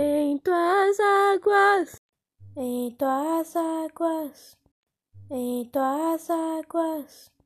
em tuas águas, em tuas águas, em tuas águas.